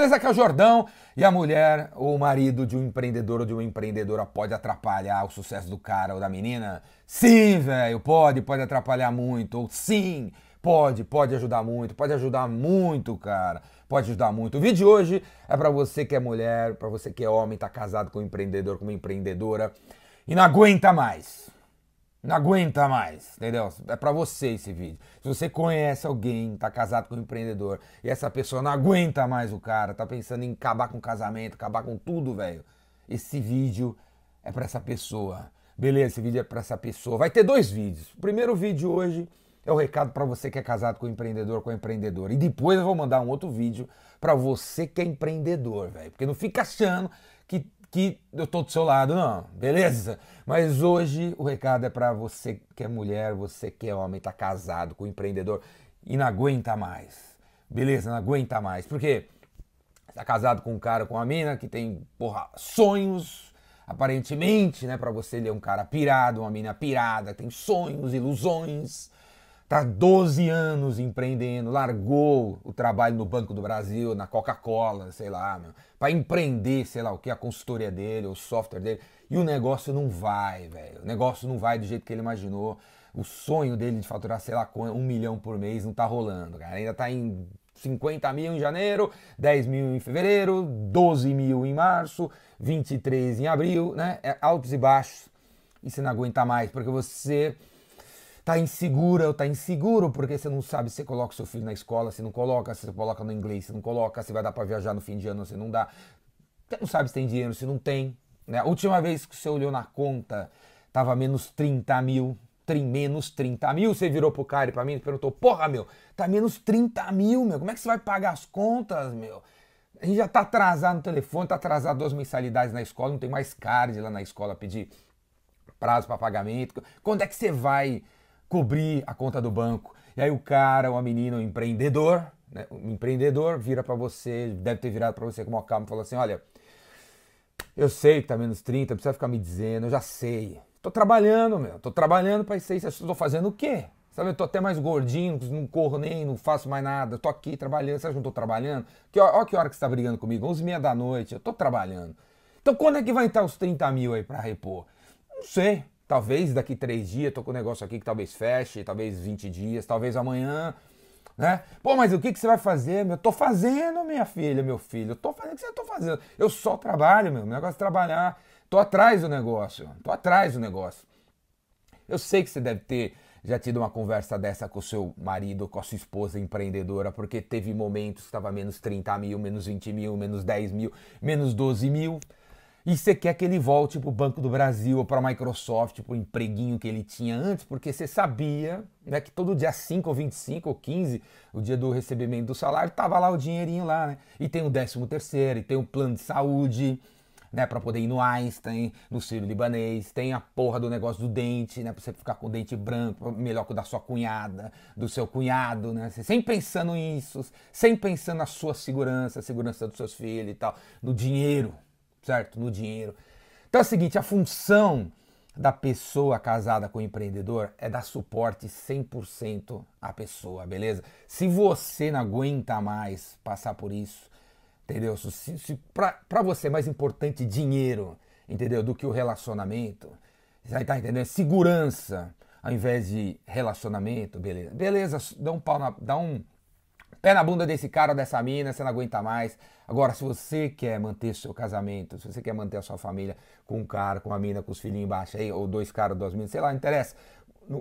beleza? Aqui é o Jordão. E a mulher ou o marido de um empreendedor ou de uma empreendedora pode atrapalhar o sucesso do cara ou da menina? Sim, velho, pode, pode atrapalhar muito. Ou sim, pode, pode ajudar muito, pode ajudar muito, cara. Pode ajudar muito. O vídeo de hoje é para você que é mulher, para você que é homem, tá casado com um empreendedor, com uma empreendedora e não aguenta mais. Não aguenta mais, entendeu? É para você esse vídeo. Se você conhece alguém, tá casado com um empreendedor e essa pessoa não aguenta mais o cara, tá pensando em acabar com o casamento, acabar com tudo, velho. Esse vídeo é para essa pessoa. Beleza, esse vídeo é para essa pessoa. Vai ter dois vídeos. O primeiro vídeo hoje é o recado para você que é casado com um empreendedor, com um empreendedor. E depois eu vou mandar um outro vídeo para você que é empreendedor, velho. Porque não fica achando que que eu tô do seu lado, não, beleza? Mas hoje o recado é para você que é mulher, você que é homem, tá casado com um empreendedor e não aguenta mais, beleza? Não aguenta mais, porque tá casado com um cara, com uma mina que tem, porra, sonhos, aparentemente, né? Para você ele é um cara pirado, uma mina pirada, tem sonhos, ilusões, Tá 12 anos empreendendo, largou o trabalho no Banco do Brasil, na Coca-Cola, sei lá, para empreender, sei lá o que, a consultoria dele, o software dele, e o negócio não vai, velho. O negócio não vai do jeito que ele imaginou. O sonho dele de faturar, sei lá, um milhão por mês não tá rolando, cara. Ainda tá em 50 mil em janeiro, 10 mil em fevereiro, 12 mil em março, 23 em abril, né? É altos e baixos. E você não aguenta mais, porque você tá insegura ou tá inseguro porque você não sabe se você coloca seu filho na escola, se não coloca, se você coloca no inglês, se não coloca, se vai dar para viajar no fim de ano, se não dá. Você não sabe se tem dinheiro, se não tem. Né? A última vez que você olhou na conta, tava menos 30 mil. Trim, menos 30 mil. Você virou pro cara e pra mim e perguntou: Porra, meu, tá menos 30 mil, meu. Como é que você vai pagar as contas, meu? A gente já tá atrasado no telefone, tá atrasado duas mensalidades na escola, não tem mais card lá na escola pedir prazo para pagamento. Quando é que você vai cobrir a conta do banco. E aí o cara, uma menina, um empreendedor, né, um empreendedor vira para você, deve ter virado para você com uma calma e falou assim: olha, eu sei que tá menos 30, não precisa ficar me dizendo, eu já sei. Tô trabalhando, meu, tô trabalhando para isso aí. Você tô fazendo o quê? Sabe, eu tô até mais gordinho, não corro nem, não faço mais nada, tô aqui trabalhando. Acha que eu não tô trabalhando? Que, ó, que hora que você tá brigando comigo, 11 e meia da noite, eu tô trabalhando. Então quando é que vai entrar os 30 mil aí para repor? Não sei. Talvez daqui três dias, tô com um negócio aqui que talvez feche, talvez 20 dias, talvez amanhã, né? Pô, mas o que, que você vai fazer, meu? Tô fazendo, minha filha, meu filho. Eu tô fazendo o que você tá fazendo. Eu só trabalho, meu. Meu negócio é trabalhar. Tô atrás do negócio. Tô atrás do negócio. Eu sei que você deve ter já tido uma conversa dessa com o seu marido, com a sua esposa empreendedora, porque teve momentos que estava menos 30 mil, menos 20 mil, menos 10 mil, menos 12 mil e você quer que ele volte para o Banco do Brasil ou para a Microsoft, para o empreguinho que ele tinha antes, porque você sabia né, que todo dia 5 ou 25 ou 15, o dia do recebimento do salário, tava lá o dinheirinho lá, né? E tem o 13 terceiro, e tem o plano de saúde, né, para poder ir no Einstein, no Ciro Libanês, tem a porra do negócio do dente, né, para você ficar com o dente branco, melhor que o da sua cunhada, do seu cunhado, né? Sempre pensando nisso, sempre pensando na sua segurança, a segurança dos seus filhos e tal, no dinheiro, certo? No dinheiro. Então é o seguinte, a função da pessoa casada com o empreendedor é dar suporte 100% à pessoa, beleza? Se você não aguenta mais passar por isso, entendeu? Se, se para você é mais importante dinheiro, entendeu? Do que o relacionamento, você estar entendendo? Segurança ao invés de relacionamento, beleza? Beleza, dá um pau na, dá um pé na bunda desse cara ou dessa mina, você não aguenta mais. Agora, se você quer manter seu casamento, se você quer manter a sua família com um cara, com uma mina, com os filhinhos embaixo aí, ou dois caras, duas minas, sei lá, não interessa.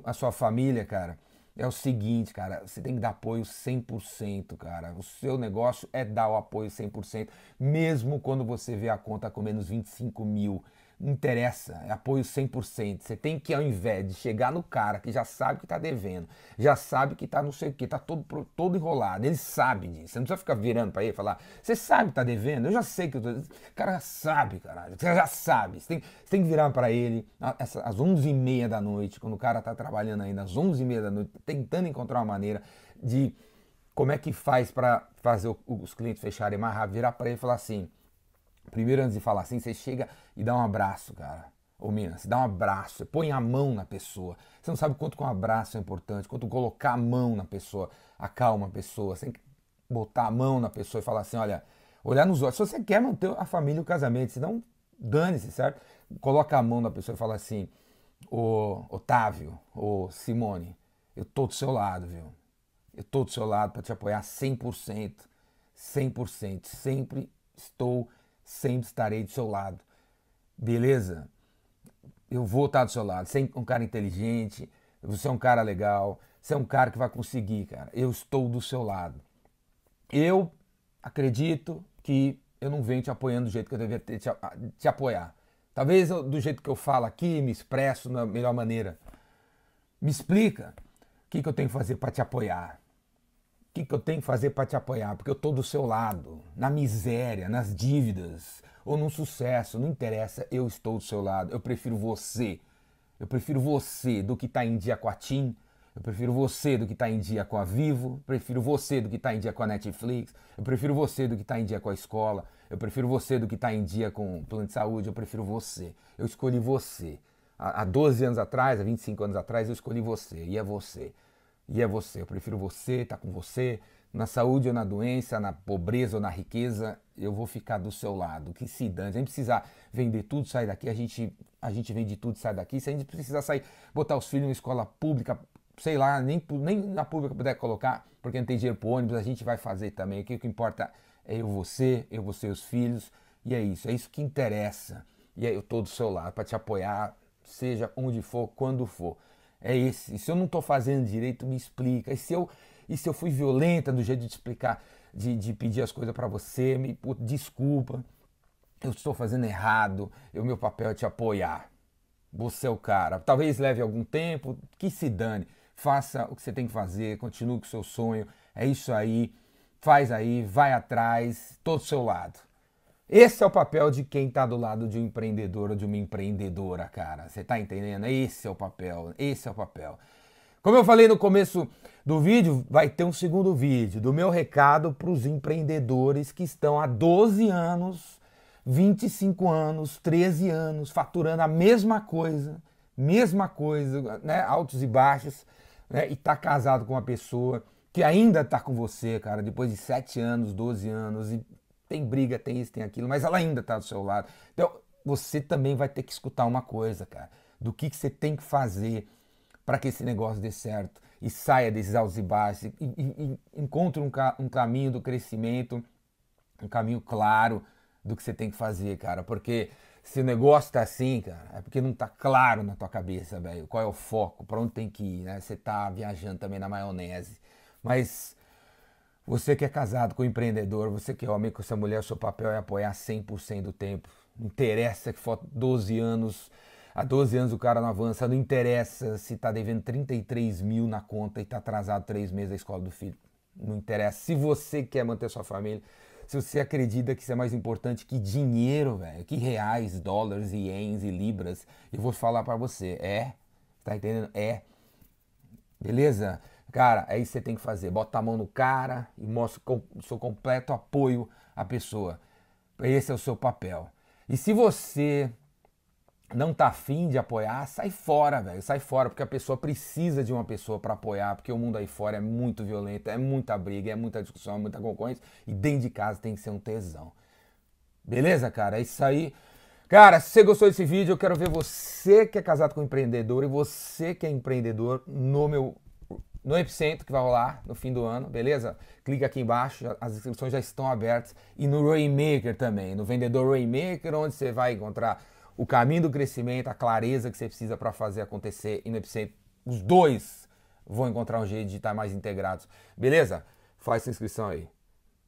A sua família, cara, é o seguinte, cara, você tem que dar apoio 100%, cara. O seu negócio é dar o apoio 100%, mesmo quando você vê a conta com menos 25 mil interessa, é apoio 100%. Você tem que, ao invés de chegar no cara que já sabe que está devendo, já sabe que está não sei o que, está todo, todo enrolado, ele sabe disso. Você não precisa ficar virando para ele e falar, você sabe que está devendo? Eu já sei que eu tô... O cara já sabe, caralho, você já sabe. Você tem, você tem que virar para ele às 11h30 da noite, quando o cara está trabalhando ainda, às 11h30 da noite, tentando encontrar uma maneira de como é que faz para fazer os clientes fecharem mais rápido, virar para ele e falar assim Primeiro, antes de falar assim, você chega e dá um abraço, cara. Ô, mina, você dá um abraço, você põe a mão na pessoa. Você não sabe quanto que um abraço é importante, quanto colocar a mão na pessoa acalma a pessoa. Você tem que botar a mão na pessoa e falar assim: olha, Olhar nos olhos. Se você quer manter a família e o casamento, senão dane-se, certo? Coloca a mão na pessoa e fala assim: Ô Otávio, ô Simone, eu tô do seu lado, viu? Eu tô do seu lado para te apoiar 100%. 100%. Sempre estou, sempre estarei do seu lado. Beleza? Eu vou estar do seu lado. Você é um cara inteligente, você é um cara legal, você é um cara que vai conseguir, cara. Eu estou do seu lado. Eu acredito que eu não venho te apoiando do jeito que eu deveria te, te apoiar. Talvez eu, do jeito que eu falo aqui, me expresso da melhor maneira. Me explica o que, que eu tenho que fazer para te apoiar. Que, que eu tenho que fazer para te apoiar? Porque eu estou do seu lado, na miséria, nas dívidas ou no sucesso, não interessa, eu estou do seu lado. Eu prefiro você. Eu prefiro você do que estar tá em dia com a TIM, eu prefiro você do que estar tá em dia com a Vivo, prefiro você do que estar tá em dia com a Netflix, eu prefiro você do que estar em dia com a escola, eu prefiro você do que estar em dia com o plano de saúde, eu prefiro você. Eu escolhi você. Há 12 anos atrás, há 25 anos atrás, eu escolhi você, e é você. E é você. Eu prefiro você, estar tá com você, na saúde ou na doença, na pobreza ou na riqueza, eu vou ficar do seu lado. Que se dane. Se a gente precisar vender tudo, sair daqui, a gente, a gente vende tudo, sai daqui. Se a gente precisar sair, botar os filhos em escola pública, sei lá, nem, nem na pública puder colocar, porque não tem dinheiro para ônibus, a gente vai fazer também. O que, o que importa é eu, você, eu, você e os filhos. E é isso, é isso que interessa. E aí eu estou do seu lado para te apoiar, seja onde for, quando for. É esse. E se eu não estou fazendo direito, me explica. E se eu, e se eu fui violenta do jeito de te explicar, de, de pedir as coisas para você, me desculpa. Eu estou fazendo errado. O meu papel é te apoiar. Você é o cara. Talvez leve algum tempo, que se dane faça o que você tem que fazer, continue com o seu sonho. É isso aí. Faz aí, vai atrás, todo do seu lado. Esse é o papel de quem está do lado de um empreendedor ou de uma empreendedora, cara. Você está entendendo? Esse é o papel. Esse é o papel. Como eu falei no começo do vídeo, vai ter um segundo vídeo do meu recado para os empreendedores que estão há 12 anos, 25 anos, 13 anos, faturando a mesma coisa, mesma coisa, né? Altos e baixos né, e tá casado com uma pessoa que ainda tá com você, cara, depois de 7 anos, 12 anos, e tem briga, tem isso, tem aquilo, mas ela ainda tá do seu lado. Então, você também vai ter que escutar uma coisa, cara, do que, que você tem que fazer para que esse negócio dê certo e saia desses altos e baixos e, e, e encontre um, um caminho do crescimento, um caminho claro do que você tem que fazer, cara, porque se o negócio tá assim, cara, é porque não tá claro na tua cabeça, velho. Qual é o foco, para onde tem que ir, né? Você tá viajando também na maionese. Mas você que é casado com um empreendedor, você que é homem com essa mulher, seu papel é apoiar 100% do tempo. Não interessa que falta 12 anos, há 12 anos o cara não avança, não interessa se tá devendo 33 mil na conta e tá atrasado três meses da escola do filho. Não interessa. Se você quer manter sua família, se você acredita que isso é mais importante que dinheiro, velho, que reais, dólares, ienes e libras, eu vou falar para você, é, tá entendendo? É. Beleza? Cara, é isso que você tem que fazer. Bota a mão no cara e mostra o seu completo apoio à pessoa. Esse é o seu papel. E se você não tá afim de apoiar, sai fora, velho. Sai fora, porque a pessoa precisa de uma pessoa para apoiar, porque o mundo aí fora é muito violento, é muita briga, é muita discussão, é muita concorrência. E dentro de casa tem que ser um tesão. Beleza, cara? É isso aí. Cara, se você gostou desse vídeo, eu quero ver você que é casado com um empreendedor e você que é empreendedor no meu no Epicentro, que vai rolar no fim do ano, beleza? Clica aqui embaixo, as inscrições já estão abertas. E no Raymaker também, no vendedor Raymaker, onde você vai encontrar o caminho do crescimento, a clareza que você precisa para fazer acontecer e no Epicentro, os dois vão encontrar um jeito de estar mais integrados. Beleza? Faz sua inscrição aí.